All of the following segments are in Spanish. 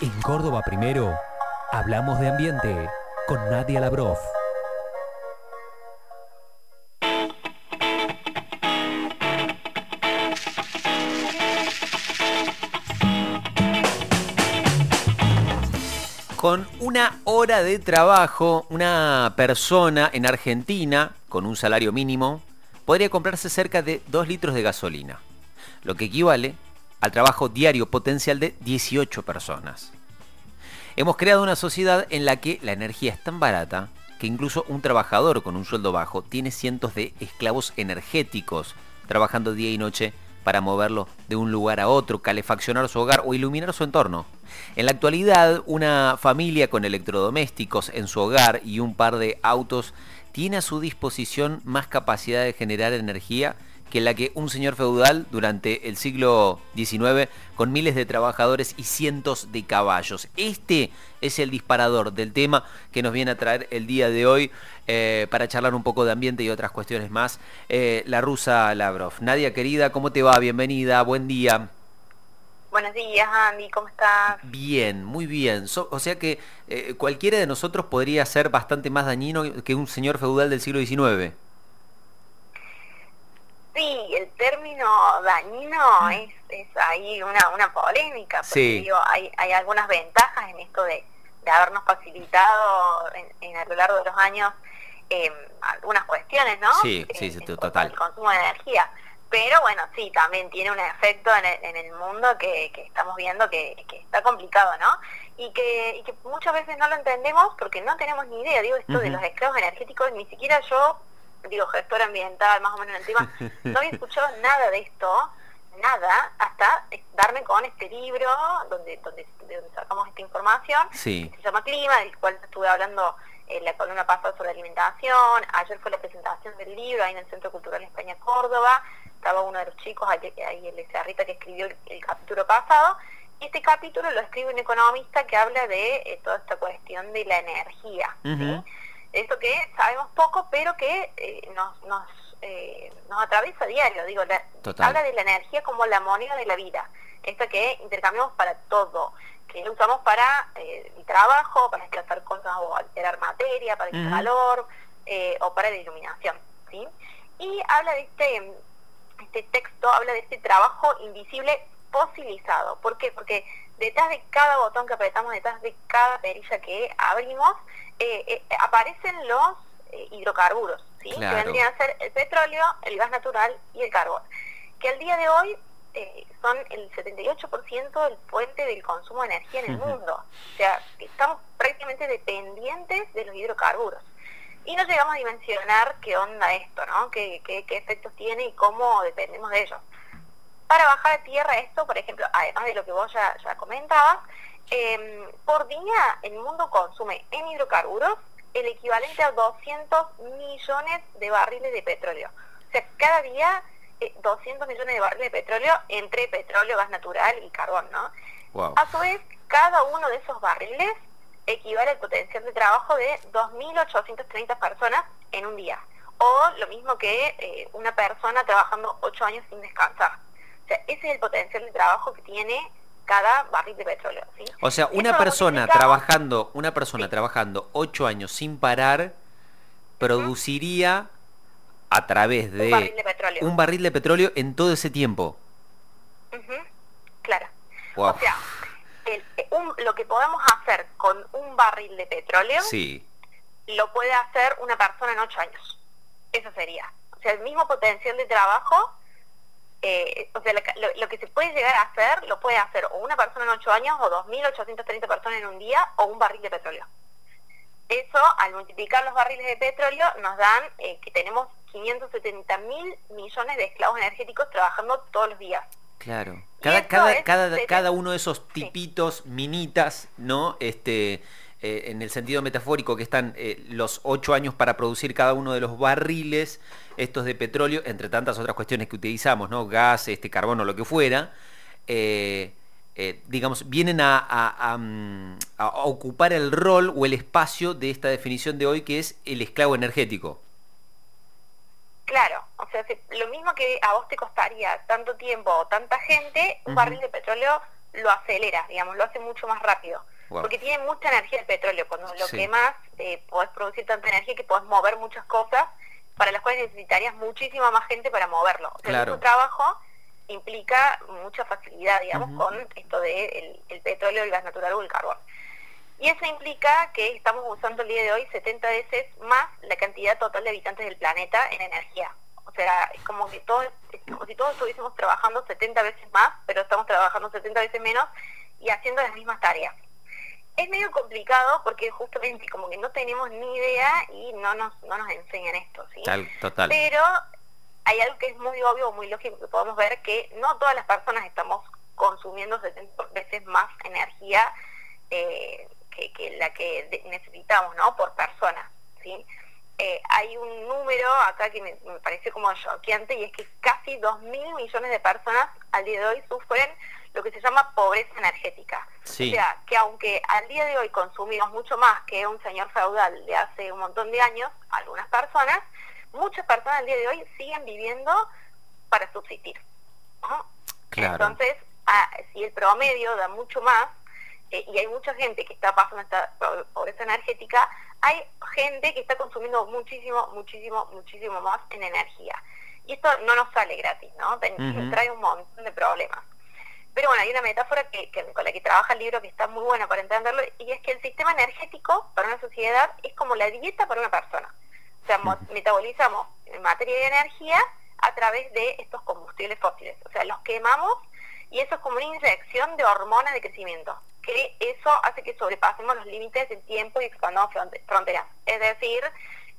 En Córdoba Primero, hablamos de ambiente con Nadia Labroff. Con una hora de trabajo, una persona en Argentina, con un salario mínimo, podría comprarse cerca de 2 litros de gasolina, lo que equivale al trabajo diario potencial de 18 personas. Hemos creado una sociedad en la que la energía es tan barata que incluso un trabajador con un sueldo bajo tiene cientos de esclavos energéticos trabajando día y noche para moverlo de un lugar a otro, calefaccionar su hogar o iluminar su entorno. En la actualidad, una familia con electrodomésticos en su hogar y un par de autos tiene a su disposición más capacidad de generar energía que la que un señor feudal durante el siglo XIX con miles de trabajadores y cientos de caballos. Este es el disparador del tema que nos viene a traer el día de hoy eh, para charlar un poco de ambiente y otras cuestiones más. Eh, la rusa Lavrov. Nadia querida, ¿cómo te va? Bienvenida, buen día. Buenos días, Andy, ¿cómo estás? Bien, muy bien. o sea que eh, cualquiera de nosotros podría ser bastante más dañino que un señor feudal del siglo XIX. Sí, el término dañino es, es ahí una, una polémica, porque hay, hay algunas ventajas en esto de, habernos facilitado en, a lo largo de los años em, algunas cuestiones, ¿no? Sí, sí, sí total. El consumo de energía. Pero bueno, sí, también tiene un efecto en el, en el mundo que, que, estamos viendo que, que, está complicado, ¿no? Y que, y que muchas veces no lo entendemos porque no tenemos ni idea, digo, esto de los esclavos energéticos, ni siquiera yo digo, gestor ambiental, más o menos en el tema, no había escuchado nada de esto, nada, hasta darme con este libro donde, donde, sacamos esta información, sí. se llama Clima, del cual estuve hablando en la columna pasada sobre alimentación, ayer fue la presentación del libro ahí en el Centro Cultural España Córdoba, estaba uno de los chicos, ahí, ahí el Cerrita que escribió el, capítulo pasado, y este capítulo lo escribe un economista que habla de eh, toda esta cuestión de la energía, ¿sí? Esto que sabemos poco, pero que eh, nos, nos, eh, nos atraviesa a diario. Digo, habla de la energía como la moneda de la vida, esta que intercambiamos para todo, que la usamos para eh, el trabajo, para desplazar cosas o alterar materia, para el calor o para la iluminación. ¿sí? Y habla de este, este texto, habla de este trabajo invisible fosilizado. ¿Por qué? Porque detrás de cada botón que apretamos, detrás de cada perilla que abrimos, eh, eh, aparecen los eh, hidrocarburos, ¿sí? que vendrían a ser el petróleo, el gas natural y el carbón, que al día de hoy son el 78% del fuente del consumo de energía en el mundo. O sea, estamos prácticamente dependientes de los hidrocarburos. Y no llegamos a dimensionar qué onda esto, ¿no? qué, qué, qué efectos tiene y cómo dependemos de ellos. Para bajar a tierra esto, por ejemplo, además de lo que vos ya, ya comentabas, Em, por día el mundo consume en hidrocarburos el equivalente a 200 millones de barriles de petróleo. O sea, cada día 200 eh, millones de barriles de petróleo entre petróleo, gas natural y carbón, ¿no? A su vez, cada uno de esos barriles equivale al potencial de trabajo de 2.830 personas en un día. O lo mismo que eh, una persona trabajando 8 años sin descansar. Sea, ese es el potencial de trabajo que tiene cada barril de petróleo. ¿sí? O sea, una persona trabajando, una persona trabajando ocho años sin parar produciría a través de un barril de petróleo, en todo ese tiempo. Claro. O sea, lo que podemos hacer con un barril de petróleo sí. lo puede hacer una persona en ocho años. Eso sería. O sea, el mismo potencial de trabajo eh, o sea, lo, que se puede llegar a hacer, lo puede hacer o una persona en 8 años, o 2.830 personas en un día, o un barril de petróleo. Eso, al multiplicar los barriles de petróleo, nos dan eh, que tenemos 570 mil millones de esclavos energéticos trabajando todos los días. Claro. Cada, cada, cada, cada uno de esos tipitos, minitas, ¿no? Este, eh, en el sentido metafórico, que están eh, los ocho años para producir cada uno de los barriles, estos de petróleo, entre tantas otras cuestiones que utilizamos, ¿no? Gas, este, carbono, lo que fuera. Eh, digamos, vienen a, mm, a, ocupar el rol o el espacio de esta definición de hoy que es el esclavo energético. Claro, o sea, lo mismo que a vos te costaría tanto tiempo o tanta gente, un barril de petróleo lo acelera, digamos, lo hace mucho más rápido. Porque tiene mucha energía el petróleo. Cuando lo quemas, eh, podés producir tanta energía que podés mover muchas cosas para las cuales necesitarías muchísima más gente para moverlo. O sea, tu trabajo implica mucha facilidad, digamos, con esto de el, petróleo, el gas natural o el carbón. Y eso implica que estamos usando el día de hoy 70 veces más la cantidad total de habitantes del planeta en energía. O sea, es como que todos, como si todos estuviésemos trabajando 70 veces más, pero estamos trabajando 70 veces menos y haciendo las mismas tareas. Es medio complicado porque justamente como que no tenemos ni idea y no nos, no nos enseñan esto, ¿sí? total. Pero hay algo que es muy obvio, muy lógico, que podemos ver que no todas las personas estamos consumiendo 70 veces más energía eh, que, la que necesitamos, ¿no? Por persona, ¿sí? Eh, hay un número acá que me, parece como choqueante y es que casi 2 mil millones de personas al día de hoy sufren lo que se llama pobreza energética. O sea, que aunque al día de hoy consumimos mucho más que un señor feudal de hace un montón de años, algunas personas, muchas personas al día de hoy siguen viviendo para subsistir. Entonces, ah, si el promedio da mucho más, eh, y hay mucha gente que está pasando esta pobreza energética, hay gente que está consumiendo muchísimo, muchísimo, muchísimo más en energía. Y esto no nos sale gratis, ¿no? Trae un montón de problemas. Pero bueno, hay una metáfora que, con la que trabaja el libro que está muy buena para entenderlo, y es que el sistema energético para una sociedad es como la dieta para una persona. O sea, metabolizamos materia y energía a través de estos combustibles fósiles. O sea, los quemamos y eso es como una inyección de hormonas de crecimiento, que eso hace que sobrepasemos los límites de tiempo y expandamos fronteras. Es decir,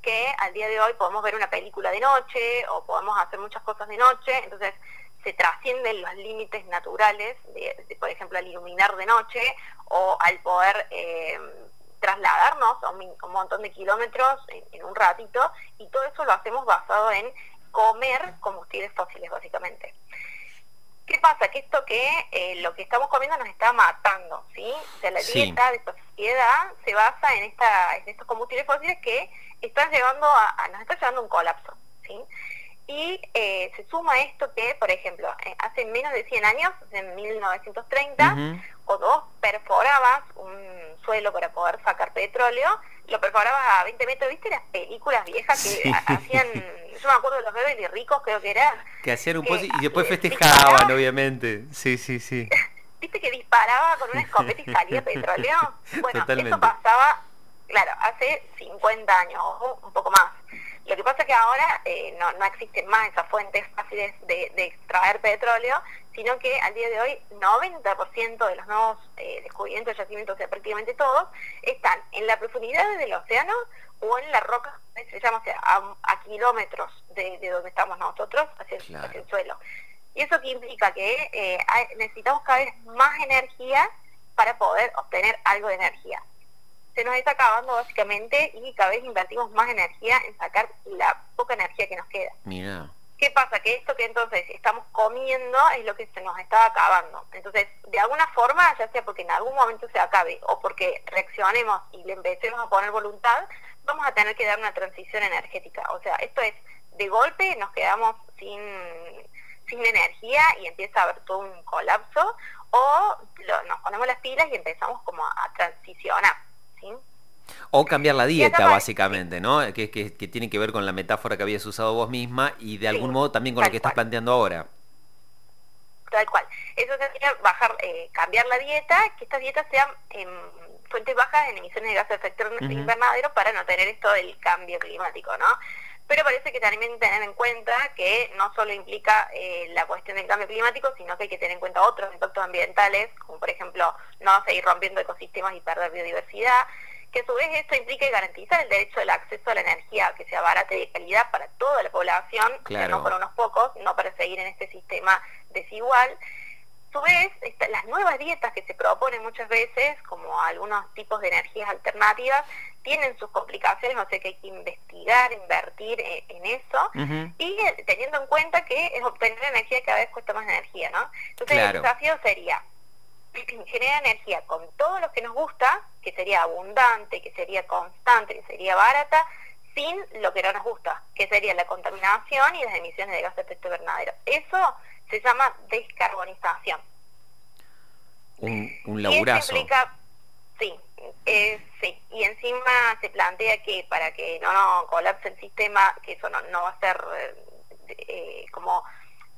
que al día de hoy podemos ver una película de noche o podemos hacer muchas cosas de noche, entonces se trascienden los límites naturales, de, por ejemplo, al iluminar de noche o al poder eh, trasladarnos a un, montón de kilómetros en, un ratito, y todo eso lo hacemos basado en comer combustibles fósiles, básicamente. ¿Qué pasa? Que esto que eh, lo que estamos comiendo nos está matando, ¿sí? O sea, la dieta de esta sociedad se basa en, esta, en estos combustibles fósiles que están llevando a, nos está llevando a un colapso, ¿sí? Y eh, se suma esto que, por ejemplo, eh, hace menos de 100 años, en 1930, o dos perforabas un suelo para poder sacar petróleo, lo perforabas a 20 metros, ¿viste las películas viejas que hacían, yo me acuerdo de los bebés y ricos, creo que era. Que hacían un pozo y después festejaban, obviamente. Sí, sí, sí. ¿Viste que disparaba con una escopeta y salía petróleo? Bueno, eso pasaba, claro, hace 50 años, un poco más. Lo que pasa es que ahora eh, no, no, existen más esas fuentes fáciles de, extraer petróleo, sino que al día de hoy 90% de los nuevos eh, descubrimientos de yacimientos, o sea, prácticamente todos, están en la profundidad del océano o en la roca, o sea, a, kilómetros de, donde estamos nosotros hacia el, suelo. Y eso que implica que eh, necesitamos cada vez más energía para poder obtener algo de energía se nos está acabando básicamente y cada vez invertimos más energía en sacar la poca energía que nos queda. Mira. ¿Qué pasa? Que esto que entonces estamos comiendo es lo que se nos está acabando. Entonces, de alguna forma, ya sea porque en algún momento se acabe o porque reaccionemos y le empecemos a poner voluntad, vamos a tener que dar una transición energética. O sea, esto es, de golpe nos quedamos sin, sin energía y empieza a haber todo un colapso, o nos ponemos las pilas y empezamos como a transicionar. O cambiar la dieta, básicamente, ¿no? Que, que, que, tiene que ver con la metáfora que habías usado vos misma y de algún modo también con lo que estás planteando ahora. Tal cual. Eso sería bajar, eh, cambiar la dieta, que estas dietas sean em, fuentes bajas en emisiones de gases de efecto invernadero para no tener esto del cambio climático, ¿no? Pero parece que también tener en cuenta que no solo implica eh, la cuestión del cambio climático, sino que hay que tener en cuenta otros impactos ambientales, como por ejemplo no seguir rompiendo ecosistemas y perder biodiversidad, que a su vez esto implica garantizar el derecho del acceso a la energía que sea barata y de calidad para toda la población, no para unos pocos, no para seguir en este sistema desigual. Su vez, las nuevas dietas que se proponen muchas veces, como algunos tipos de energías alternativas, tienen sus complicaciones, o sea que hay que investigar, invertir e, en, eso, y eh, teniendo en cuenta que es obtener energía cada vez cuesta más energía, ¿no? Entonces el desafío sería generar energía con todo lo que nos gusta, que sería abundante, que sería constante, que sería barata, sin lo que no nos gusta, que sería la contaminación y las emisiones de gases de efecto invernadero. Eso se llama descarbonización. un laburazo. sí, eh, sí, y encima se plantea que para que no, no colapse el sistema, que eso no, no va a ser eh, como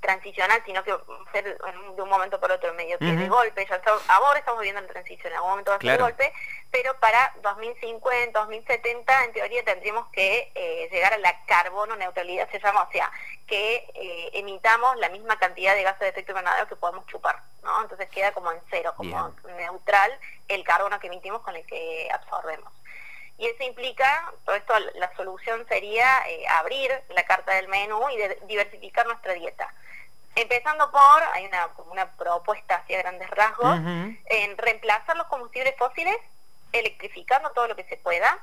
transicional, sino que ser de un momento por otro medio que de golpe, ya ahora estamos viviendo la transición, en algún momento va a ser de golpe, pero para 2050, 2070, en teoría tendríamos que eh, llegar a la carbono neutralidad, se llama, o sea, que eh, emitamos la misma cantidad de gases de efecto invernadero que podemos chupar, ¿no? Entonces queda como en cero, como neutral el carbono que emitimos con el que absorbemos. Y eso implica, todo esto, la solución sería eh, abrir la carta del menú y diversificar nuestra dieta. Empezando por, hay una, una propuesta hacia grandes rasgos, en reemplazar los combustibles fósiles, electrificando todo lo que se pueda,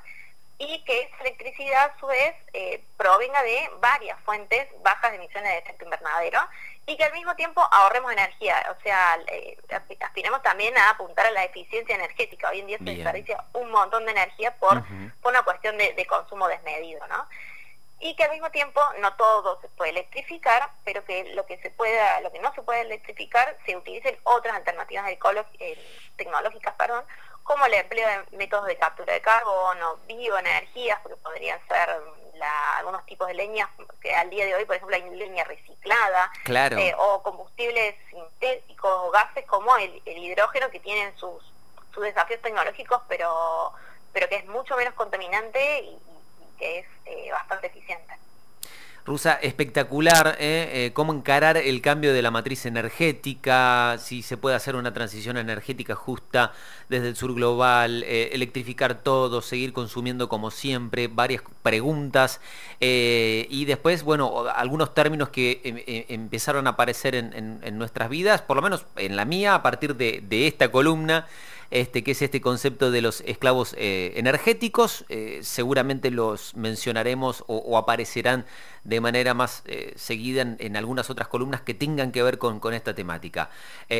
y que esa electricidad a su vez eh, provenga de varias fuentes bajas de emisiones de efecto invernadero y que al mismo tiempo ahorremos energía, o sea, eh, aspiremos también a apuntar a la eficiencia energética. Hoy en día se desperdicia un montón de energía por, una cuestión de, de consumo desmedido, ¿no? y que al mismo tiempo no todo se puede electrificar, pero que lo que se pueda, lo que no se puede electrificar, se utilicen otras alternativas eh, tecnológicas, perdón, como el empleo de métodos de captura de carbono, bioenergías, porque podrían ser algunos tipos de leñas que al día de hoy, por ejemplo, hay leña reciclada, eh, o combustibles sintéticos o gases como el, hidrógeno que tienen sus, sus desafíos tecnológicos, pero pero que es mucho menos contaminante y, que es eh, bastante eficiente. Rusa, espectacular, ¿eh? ¿eh? cómo encarar el cambio de la matriz energética, si se puede hacer una transición energética justa desde el sur global, eh, electrificar todo, seguir consumiendo como siempre, varias preguntas y después, bueno, algunos términos que em, em, empezaron a aparecer en, nuestras vidas, por lo menos en la mía, a partir de esta columna este, que es este concepto de los esclavos eh, energéticos. Eh, seguramente los mencionaremos o, aparecerán de manera más eh, seguida en, algunas otras columnas que tengan que ver con, esta temática.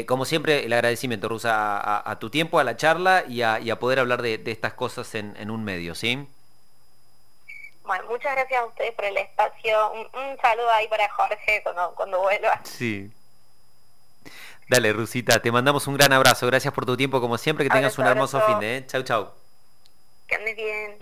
como siempre, el agradecimiento, Rusa, a, tu tiempo, a la charla y a, poder hablar de, estas cosas en, un medio, ¿sí? Bueno, muchas gracias a ustedes por el espacio. Un, saludo ahí para Jorge cuando, cuando vuelva. Sí. Dale, Rusita, te mandamos un gran abrazo. Gracias por tu tiempo, como siempre. Que tengas un hermoso fin de. ¿eh? Chau, chau. Que andes bien.